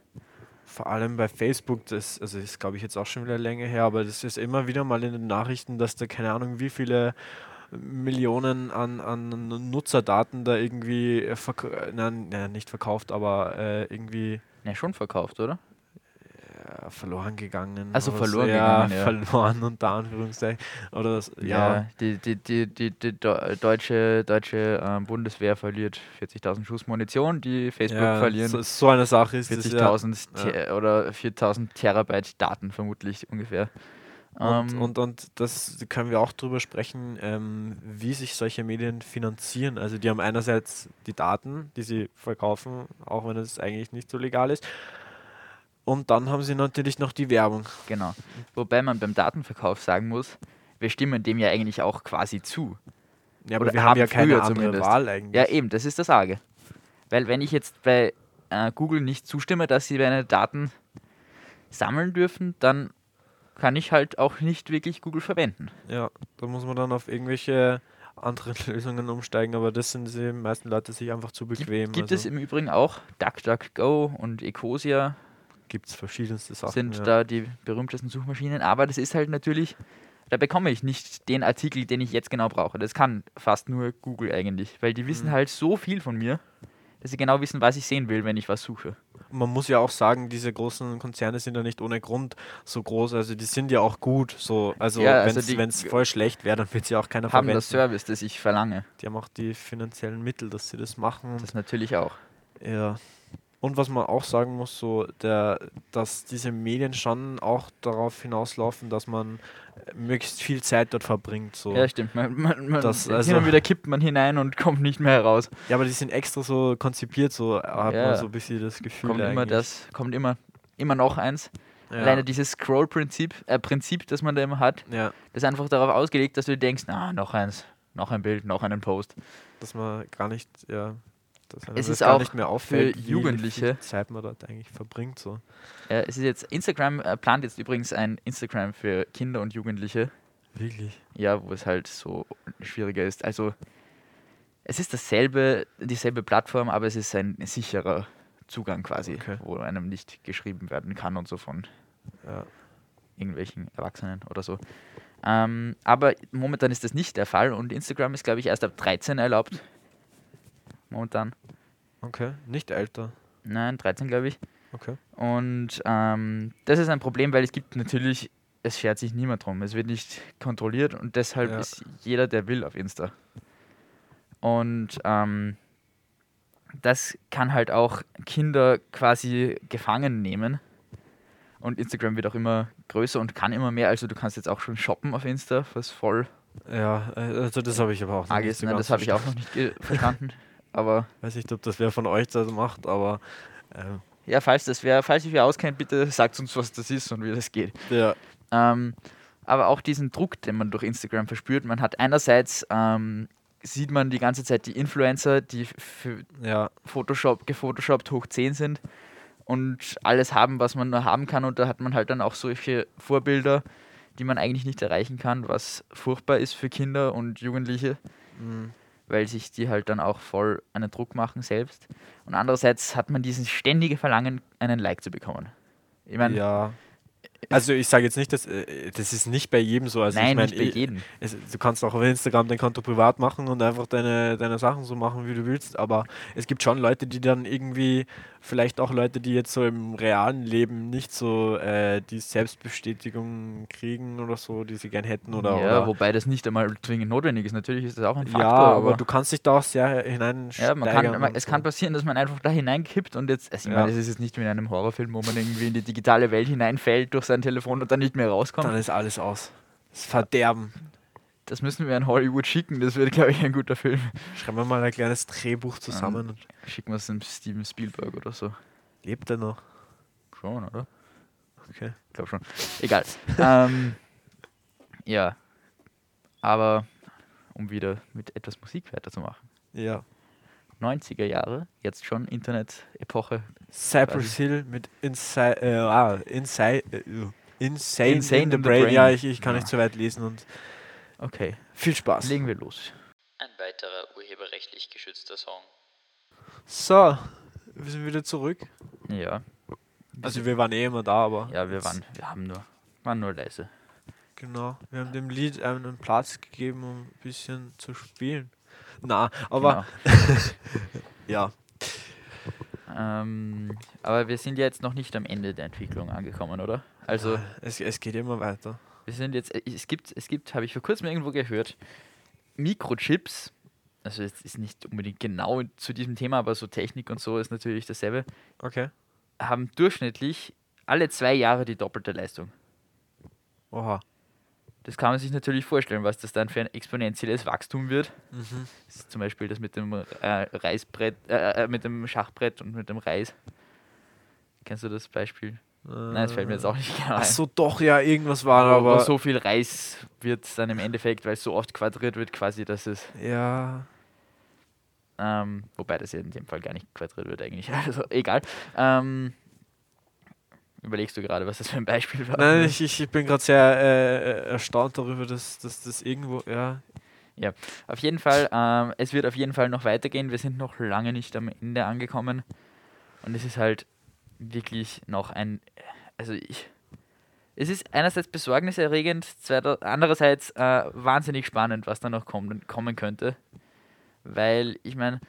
Vor allem bei Facebook, das, also das glaube ich jetzt auch schon wieder länger her, aber das ist immer wieder mal in den Nachrichten, dass da keine Ahnung, wie viele Millionen an, an Nutzerdaten da irgendwie äh, verk äh, nein, nein, nicht verkauft, aber äh, irgendwie Ja, schon verkauft, oder? Äh, verloren gegangen. Also verloren ja, gegangen, ja. verloren unter Anführungszeichen. Oder das, ja, Ja, die, die, die, die, die deu- deutsche, deutsche ähm, Bundeswehr verliert 40.000 Schuss Munition, die Facebook ja, verlieren so, so eine Sache ist das, ja. 40.000 Te- oder 4.000 Terabyte Daten vermutlich ungefähr. Und, Ähm, und, und das können wir auch drüber sprechen, ähm, wie sich solche Medien finanzieren. Also die haben einerseits die Daten, die sie verkaufen, auch wenn es eigentlich nicht so legal ist. Und dann haben sie natürlich noch die Werbung. Genau. Wobei man beim Datenverkauf sagen muss, wir stimmen dem ja eigentlich auch quasi zu. Ja, aber Oder wir haben ja keine andere zumindest. Wahl eigentlich. Ja, eben, das ist das Arge. Weil wenn ich jetzt bei äh, Google nicht zustimme, dass sie meine Daten sammeln dürfen, dann kann ich halt auch nicht wirklich Google verwenden. Ja, da muss man dann auf irgendwelche anderen Lösungen umsteigen, aber das sind die meisten Leute sich einfach zu bequem. Gibt also es im Übrigen auch DuckDuckGo und Ecosia gibt's verschiedenste Sachen. sind ja. da die berühmtesten Suchmaschinen, aber das ist halt natürlich, da bekomme ich nicht den Artikel, den ich jetzt genau brauche. Das kann fast nur Google eigentlich, weil die wissen Mhm. halt so viel von mir, dass sie genau wissen, was ich sehen will, wenn ich was suche. man muss ja auch sagen, diese großen Konzerne sind ja nicht ohne Grund so groß. Also die sind ja auch gut. So, also Ja, also wenn es voll schlecht wäre, dann wird sie auch keiner Haben verwenden. das Service, das ich verlange. Die haben auch die finanziellen Mittel, dass sie das machen. Das natürlich auch. Ja. Und was man auch sagen muss, so der, dass diese Medien schon auch darauf hinauslaufen, dass man äh, möglichst viel Zeit dort verbringt. So. Ja, stimmt. Man, man, man, Das- hin also- und wieder kippt man hinein und kommt nicht mehr heraus. Ja, aber die sind extra so konzipiert, so hat Ja. man so ein bisschen das Gefühl. Kommt immer eigentlich. das, kommt immer, immer noch eins. Ja. Alleine dieses Scroll-Prinzip, äh, Prinzip, das man da immer hat, Ja, das ist einfach darauf ausgelegt, dass du denkst, na, noch eins, noch ein Bild, noch einen Post. dass man gar nicht, ja, dass einem Es das ist gar auch nicht mehr auffällt, wie Jugendliche. viel Zeit man dort eigentlich verbringt. So. Äh, es ist jetzt, Instagram äh, plant jetzt übrigens ein Instagram für Kinder und Jugendliche. Wirklich. Ja, wo es halt so schwieriger ist. Also, es ist dasselbe, dieselbe Plattform, aber es ist ein sicherer Zugang quasi, Okay. wo einem nicht geschrieben werden kann und so von Ja. irgendwelchen Erwachsenen oder so. Ähm, aber momentan ist das nicht der Fall und Instagram ist, glaube ich, erst ab 13 erlaubt. Momentan. Okay, nicht älter. Nein, 13, glaube ich. Okay. Und ähm, das ist ein Problem, weil es gibt natürlich, es schert sich niemand drum. Es wird nicht kontrolliert und deshalb Ja. ist jeder, der will, auf Insta. Und ähm, das kann halt auch Kinder quasi gefangen nehmen. Und Instagram wird auch immer größer und kann immer mehr. Also du kannst jetzt auch schon shoppen auf Insta, was voll Ja, äh, also das habe ich aber auch noch nicht Nein, ganz das habe ich auch noch nicht verstanden. Aber Weiß nicht, ob das wer von euch das macht, aber ähm, ja, falls das wer, falls sich wer auskennt, bitte sagt uns, was das ist und wie das geht. ja, Ähm, aber auch diesen Druck, den man durch Instagram verspürt. Man hat einerseits, ähm, sieht man die ganze Zeit die Influencer, die für ja, Photoshop, gefotoshoppt hoch 10 sind und alles haben, was man nur haben kann. Und da hat man halt dann auch solche Vorbilder, die man eigentlich nicht erreichen kann, was furchtbar ist für Kinder und Jugendliche, mm, weil sich die halt dann auch voll einen Druck machen selbst. Und andererseits hat man dieses ständige Verlangen, einen Like zu bekommen. Ich meine, ja. Also ich sage jetzt nicht, dass äh, das ist nicht bei jedem so. Also nein, ich mein, nicht bei ich- jedem. es, du kannst auch auf Instagram dein Konto privat machen und einfach deine, deine Sachen so machen, wie du willst, aber es gibt schon Leute, die dann irgendwie, vielleicht auch Leute, die jetzt so im realen Leben nicht so äh, die Selbstbestätigung kriegen oder so, die sie gern hätten oder, ja, oder wobei das nicht einmal zwingend notwendig ist. Natürlich ist das auch ein Faktor. ja, aber, aber du kannst dich da auch sehr hinein ja, man kann, man, es kann passieren, dass man einfach da hineinkippt und jetzt, also ich Ja. meine, es ist jetzt nicht wie in einem Horrorfilm, wo man irgendwie in die digitale Welt hineinfällt durch sein Telefon und dann nicht mehr rauskommt. dann ist alles aus. Das Verderben. Das müssen wir an Hollywood schicken, das wird, glaube ich, ein guter Film. Schreiben wir mal ein kleines Drehbuch zusammen. und Schicken wir es dem Steven Spielberg oder so. Lebt er noch? Schon, oder? Okay. Ich glaube schon. Egal. ähm, ja. Aber um wieder mit etwas Musik weiterzumachen. Ja. 90er Jahre, jetzt schon Internet-Epoche. Cypress Hill mit Inside, äh, ah, Inside, äh, Insane, Insane in the in the Brain. Brain. Ja, ich, ich kann Ja. nicht zu weit lesen und Okay, viel Spaß. legen wir los. Ein weiterer urheberrechtlich geschützter Song. So, wir sind wieder zurück. Ja. Also wir waren eh immer da, aber Ja, wir waren, wir haben nur, waren nur leise. genau, wir haben dem Lied einen Platz gegeben, um ein bisschen zu spielen. Na, aber ja, Genau. Ähm, aber wir sind ja jetzt noch nicht am Ende der Entwicklung angekommen, oder? Also es, es geht immer weiter. wir sind jetzt, äh, es gibt, es gibt, habe ich vor kurzem irgendwo gehört, Mikrochips, also es ist nicht unbedingt genau zu diesem Thema, aber so Technik und so ist natürlich dasselbe, Okay. haben durchschnittlich alle zwei Jahre die doppelte Leistung. Oha. Das kann man sich natürlich vorstellen, was das dann für ein exponentielles Wachstum wird. Mhm. Das ist zum Beispiel das mit dem äh, Reisbrett, äh, äh, mit dem Schachbrett und mit dem Reis. Kennst du das Beispiel? Nein, es fällt mir jetzt auch nicht genau ein. Ach so, doch, ja, irgendwas war, wo aber so viel Reis wird dann im Endeffekt, weil es so oft quadriert wird, quasi, dass es, ja, ähm, wobei das ja in dem Fall gar nicht quadriert wird eigentlich, also egal. Ähm, überlegst du gerade, was das für ein Beispiel war? Nein, ich, ich, bin gerade sehr äh, erstaunt darüber, dass, das irgendwo, ja, Auf jeden Fall, ähm, es wird auf jeden Fall noch weitergehen. Wir sind noch lange nicht am Ende angekommen. Und es ist halt wirklich noch ein. Also ich. Es ist einerseits besorgniserregend, zweiter, andererseits äh, wahnsinnig spannend, was da noch kommen, kommen könnte. Weil, ich meine,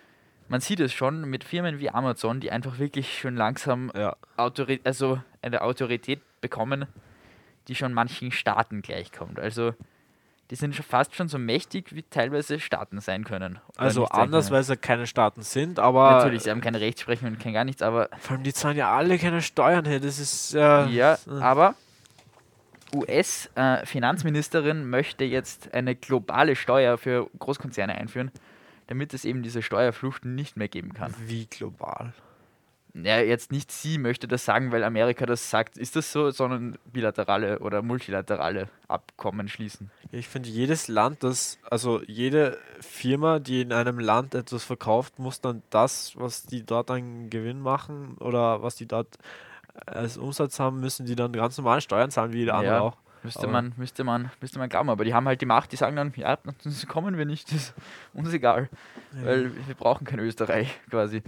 man sieht es schon mit Firmen wie Amazon, die einfach wirklich schon langsam Ja. Autori also eine Autorität bekommen, die schon manchen Staaten gleichkommt. Also die sind schon fast schon so mächtig, wie teilweise Staaten sein können. Also anders, können. weil ja keine Staaten sind, aber Natürlich, sie haben keine Rechtsprechung und kein gar nichts, aber vor allem die zahlen ja alle keine Steuern her. Das ist äh, ja, äh, aber US-Finanzministerin möchte jetzt eine globale Steuer für Großkonzerne einführen, damit es eben diese Steuerflucht nicht mehr geben kann. wie global. Ja, jetzt nicht sie möchte das sagen, weil Amerika das sagt, ist das so, sondern bilaterale oder multilaterale Abkommen schließen. Ich finde, jedes Land, das, also jede Firma, die in einem Land etwas verkauft, muss dann das, was die dort an Gewinn machen oder was die dort als Umsatz haben, müssen die dann ganz normal Steuern zahlen, wie jeder andere Ja. auch. Müsste Aber- man, müsste man, müsste man glauben, aber die haben halt die Macht, die sagen dann, ja, das kommen wir nicht, das ist uns egal, weil wir brauchen kein Österreich quasi.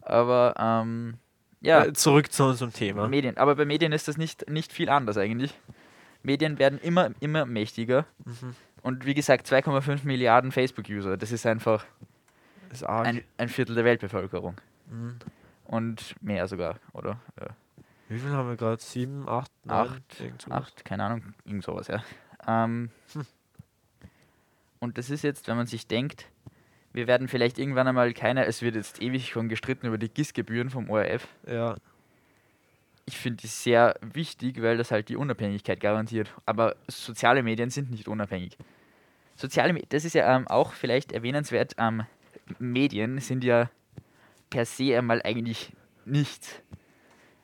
Aber ähm, ja, Äh, Zurück zu unserem Thema. Medien. Aber bei Medien ist das nicht, nicht viel anders eigentlich. Medien werden immer, immer mächtiger. Mhm. Und wie gesagt, 2,5 Milliarden Facebook-User, das ist einfach Ist arg. ein, ein Viertel der Weltbevölkerung. Mhm. Und mehr sogar, oder? Ja. Wie viel haben wir gerade? Sieben, acht, neun? Acht, acht, keine Ahnung, irgend sowas, ja. Ähm, Hm. Und das ist jetzt, wenn man sich denkt, wir werden vielleicht irgendwann einmal keine, es wird jetzt ewig schon gestritten über die GIS-Gebühren vom ORF. Ja, Ich finde die sehr wichtig, weil das halt die Unabhängigkeit garantiert. Aber soziale Medien sind nicht unabhängig. Soziale Medien, das ist ja ähm, auch vielleicht erwähnenswert, ähm, Medien sind ja per se einmal eigentlich nichts.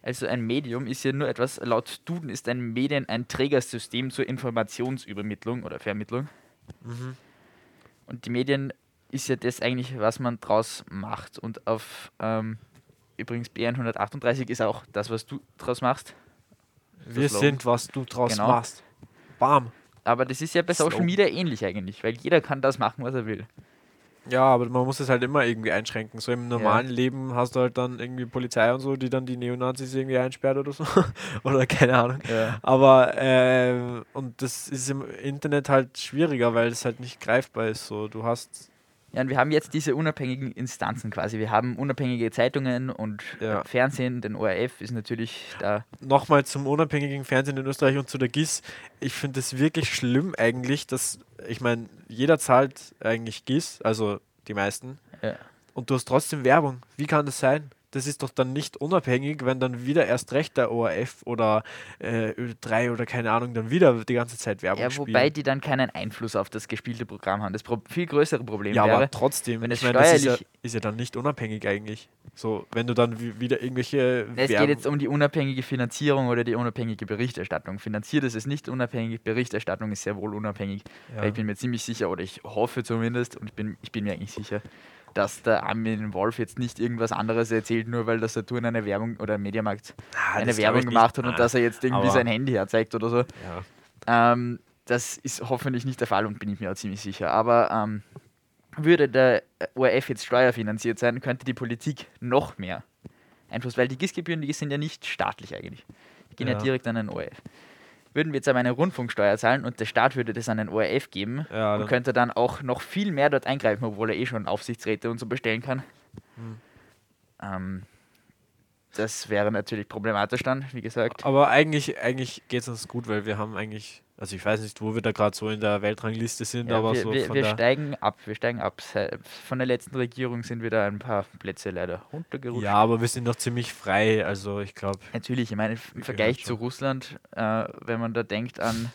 Also ein Medium ist ja nur etwas, laut Duden ist ein Medien ein Trägersystem zur Informationsübermittlung oder Vermittlung. Mhm. Und die Medien ist ja das eigentlich, was man draus macht. Und auf ähm, übrigens BN 138 ist auch das, was du draus machst. wir Slogan. sind, was du draus Genau. machst. Bam. Aber das ist ja bei Social Slogan. Media ähnlich eigentlich, weil jeder kann das machen, was er will. Ja, aber man muss es halt immer irgendwie einschränken. So im normalen Leben hast du halt dann irgendwie Polizei und so, die dann die Neonazis irgendwie einsperrt oder so. oder keine Ahnung. Ja. Aber, äh, und das ist im Internet halt schwieriger, weil es halt nicht greifbar ist. So, du hast, Ja, und wir haben jetzt diese unabhängigen Instanzen quasi. Wir haben unabhängige Zeitungen und Ja. äh, Fernsehen, den ORF ist natürlich da. nochmal zum unabhängigen Fernsehen in Österreich und zu der GIS. Ich finde es wirklich schlimm eigentlich, dass, ich meine, jeder zahlt eigentlich GIS, also die meisten, Ja. und du hast trotzdem Werbung. Wie kann das sein? Das ist doch dann nicht unabhängig, wenn dann wieder erst recht der ORF oder äh, Ö3 oder keine Ahnung dann wieder die ganze Zeit Werbung Ja, spielen. wobei die dann keinen Einfluss auf das gespielte Programm haben. Das pro viel größere Problem ja, aber wäre, trotzdem, wenn es ich meine, das ist ja, ist ja dann nicht unabhängig eigentlich. So, wenn du dann wi- wieder irgendwelche es geht Werbung- jetzt um die unabhängige Finanzierung oder die unabhängige Berichterstattung. Finanziert ist es nicht unabhängig, Berichterstattung ist sehr wohl unabhängig. Ja. Ich bin mir ziemlich sicher, oder ich hoffe zumindest, und ich bin, ich bin mir eigentlich sicher, dass der Armin Wolf jetzt nicht irgendwas anderes erzählt, nur weil der Saturn eine Werbung oder Mediamarkt Ah, eine Werbung gemacht hat und Ah, dass er jetzt irgendwie sein Handy herzeigt oder so. ja. Ähm, das ist hoffentlich nicht der Fall und bin ich mir auch ziemlich sicher. Aber ähm, würde der ORF jetzt steuerfinanziert sein, könnte die Politik noch mehr Einfluss, weil die GIS-Gebühren, die sind ja nicht staatlich eigentlich. Die gehen ja, Ja. direkt an den ORF. Würden wir jetzt aber eine Rundfunksteuer zahlen und der Staat würde das an den ORF geben Ja, und könnte dann auch noch viel mehr dort eingreifen, obwohl er eh schon Aufsichtsräte und so bestellen kann. Hm. Ähm, das wäre natürlich problematisch dann, wie gesagt. Aber eigentlich, eigentlich geht es uns gut, weil wir haben eigentlich, also ich weiß nicht, wo wir da gerade so in der Weltrangliste sind, Ja, aber wir, so wir, wir steigen ab, wir steigen ab. Von der letzten Regierung sind wir da ein paar Plätze leider runtergerutscht. Ja, aber wir sind noch ziemlich frei, also ich glaube, Natürlich, ich meine, im Vergleich zu. Russland, äh, wenn man da denkt an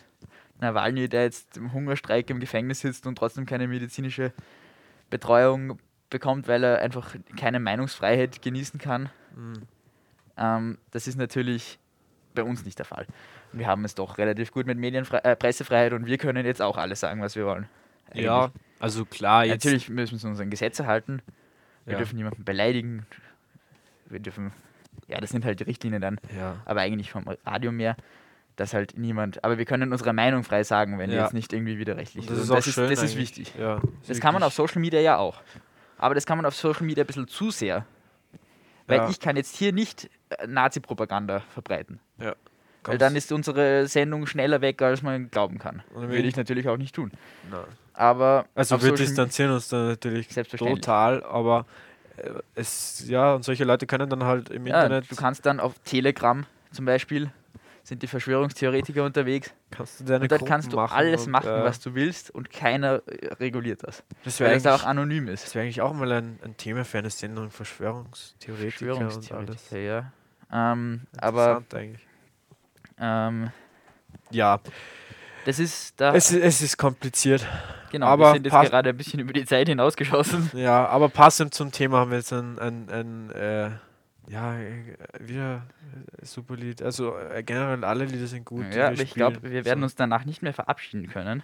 Nawalny, der jetzt im Hungerstreik im Gefängnis sitzt und trotzdem keine medizinische Betreuung bekommt, weil er einfach keine Meinungsfreiheit genießen kann. Ähm, das ist natürlich bei uns nicht der Fall. Wir haben es doch relativ gut mit Medienfre äh, Pressefreiheit und wir können jetzt auch alles sagen, was wir wollen. ja, also klar, jetzt, Natürlich müssen wir uns an Gesetze halten. Wir Ja. dürfen niemanden beleidigen. Wir dürfen, ja, das sind halt die Richtlinien dann, ja, aber eigentlich vom Radio mehr, dass halt niemand, aber wir können unsere Meinung frei sagen, wenn Ja. jetzt nicht irgendwie widerrechtlich das ist. das ist, das ist eigentlich. wichtig. Ja, Das kann man auf. Social Media ja auch. Aber das kann man auf Social Media ein bisschen zu sehr. Weil Ja. ich kann jetzt hier nicht äh, Nazi-Propaganda verbreiten. Ja. Weil dann ist unsere Sendung schneller weg, als man glauben kann. Und Würde ich natürlich auch nicht tun. Nein. Aber Also wir distanzieren uns da natürlich Selbstverständlich. total, aber äh, es, ja, und solche Leute können dann halt im Ja, Internet, du kannst dann auf Telegram zum Beispiel, sind die Verschwörungstheoretiker unterwegs. kannst du deine Und dort kannst du machen alles und, machen, äh, was du willst und keiner äh, reguliert das. Das Weil wäre das auch anonym ist. das wär eigentlich auch mal ein, ein Thema für eine Sendung, Verschwörungstheoretiker und alles. Verschwörungstheoretiker, ja. Ähm, aber Interessant eigentlich. ähm, Ja, das ist da. es, es ist kompliziert. genau, aber wir sind jetzt gerade ein bisschen über die Zeit hinausgeschossen. Ja, aber passend zum Thema haben wir jetzt ein, ein, ein äh, ja, äh, wieder äh, super Lied. Also äh, generell alle Lieder sind gut. ja, aber ich glaube, wir werden so. uns danach nicht mehr verabschieden können.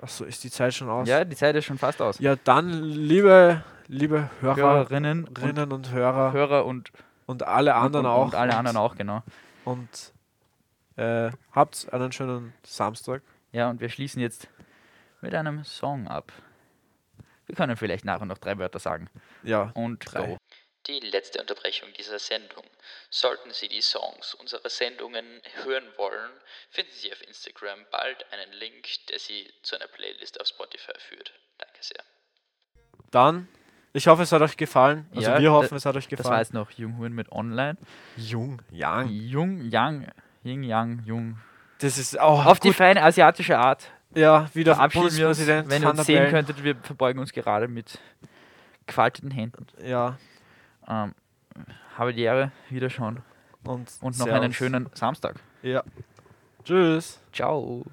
Achso, ist die Zeit schon aus? Ja, die Zeit ist schon fast aus. Ja, dann, liebe, liebe Hörerinnen und und Hörer Hörer und, und alle anderen und, auch. Und alle anderen auch, genau. Und äh, habt einen schönen Samstag. Ja, und wir schließen jetzt mit einem Song ab. Wir können vielleicht nachher noch drei Wörter sagen. Ja, Und Drei. go. Die letzte Unterbrechung dieser Sendung. Sollten Sie die Songs unserer Sendungen hören wollen, finden Sie auf Instagram bald einen Link, der Sie zu einer Playlist auf Spotify führt. Danke sehr. dann, ich hoffe, es hat euch gefallen. Also Ja, wir hoffen, es hat euch Das war gefallen. jetzt noch Jung Huren mit Online. Jung, Yang. Jung, Yang, Ying, Yang, Jung. Das ist auch Auf die feine asiatische Art Ja, wieder verabschieden wir uns. Bundespräsident Wenn ihr uns sehen könntet, wir verbeugen uns gerade mit gefalteten Händen. Ja, Ähm, habe die Ehre, wieder schon. und, Und noch einen schönen Samstag. Ja. Tschüss. Ciao.